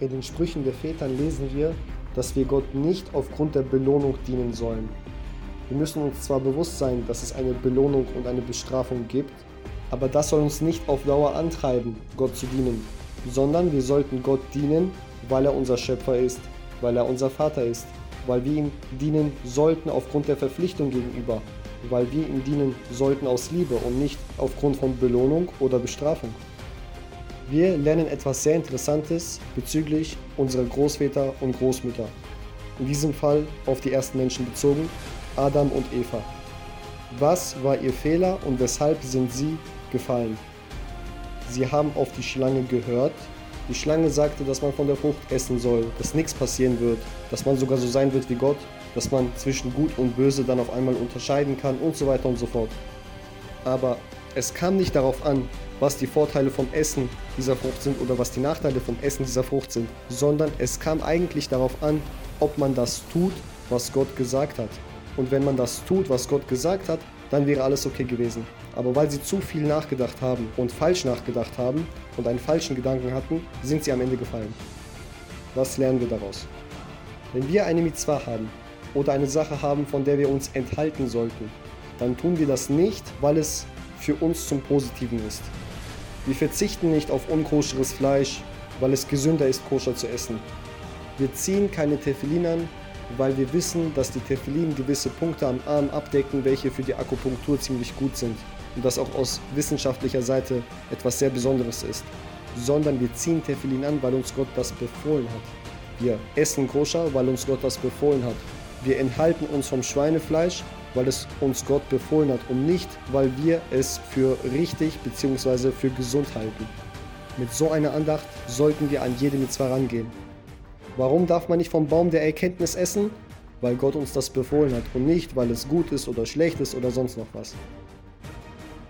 In den Sprüchen der Vätern lesen wir, dass wir Gott nicht aufgrund der Belohnung dienen sollen. Wir müssen uns zwar bewusst sein, dass es eine Belohnung und eine Bestrafung gibt, aber das soll uns nicht auf Dauer antreiben, Gott zu dienen, sondern wir sollten Gott dienen, weil er unser Schöpfer ist, weil er unser Vater ist, weil wir ihm dienen sollten aufgrund der Verpflichtung gegenüber, weil wir ihm dienen sollten aus Liebe und nicht aufgrund von Belohnung oder Bestrafung. Wir lernen etwas sehr Interessantes bezüglich unserer Großväter und Großmütter. In diesem Fall auf die ersten Menschen bezogen, Adam und Eva. Was war ihr Fehler und weshalb sind sie gefallen? Sie haben auf die Schlange gehört. Die Schlange sagte, dass man von der Frucht essen soll, dass nichts passieren wird, dass man sogar so sein wird wie Gott, dass man zwischen Gut und Böse dann auf einmal unterscheiden kann und so weiter und so fort. Aber es kam nicht darauf an, was die Vorteile vom Essen dieser Frucht sind oder was die Nachteile vom Essen dieser Frucht sind, sondern es kam eigentlich darauf an, ob man das tut, was Gott gesagt hat. Und wenn man das tut, was Gott gesagt hat, dann wäre alles okay gewesen. Aber weil sie zu viel nachgedacht haben und falsch nachgedacht haben und einen falschen Gedanken hatten, sind sie am Ende gefallen. Was lernen wir daraus? Wenn wir eine Mitzvah haben oder eine Sache haben, von der wir uns enthalten sollten, dann tun wir das nicht, weil es für uns zum Positiven ist. Wir verzichten nicht auf unkoscheres Fleisch, weil es gesünder ist, koscher zu essen. Wir ziehen keine Tefillin an, weil wir wissen, dass die Tefillin gewisse Punkte am Arm abdecken, welche für die Akupunktur ziemlich gut sind und das auch aus wissenschaftlicher Seite etwas sehr Besonderes ist. Sondern wir ziehen Tefillin an, weil uns Gott das befohlen hat. Wir essen koscher, weil uns Gott das befohlen hat. Wir enthalten uns vom Schweinefleisch, weil es uns Gott befohlen hat und nicht, weil wir es für richtig bzw. für gesund halten. Mit so einer Andacht sollten wir an jede Mitzvah rangehen. Warum darf man nicht vom Baum der Erkenntnis essen? Weil Gott uns das befohlen hat und nicht, weil es gut ist oder schlecht ist oder sonst noch was.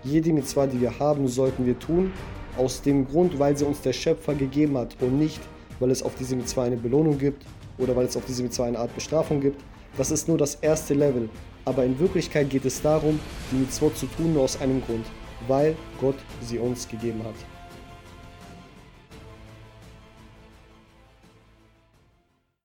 Jede Mitzvah, die wir haben, sollten wir tun, aus dem Grund, weil sie uns der Schöpfer gegeben hat und nicht, weil es auf diese Mitzvah eine Belohnung gibt oder weil es auf diese Mitzvah eine Art Bestrafung gibt. Das ist nur das erste Level. Aber in Wirklichkeit geht es darum, die Mitzvot zu tun nur aus einem Grund, weil Gott sie uns gegeben hat.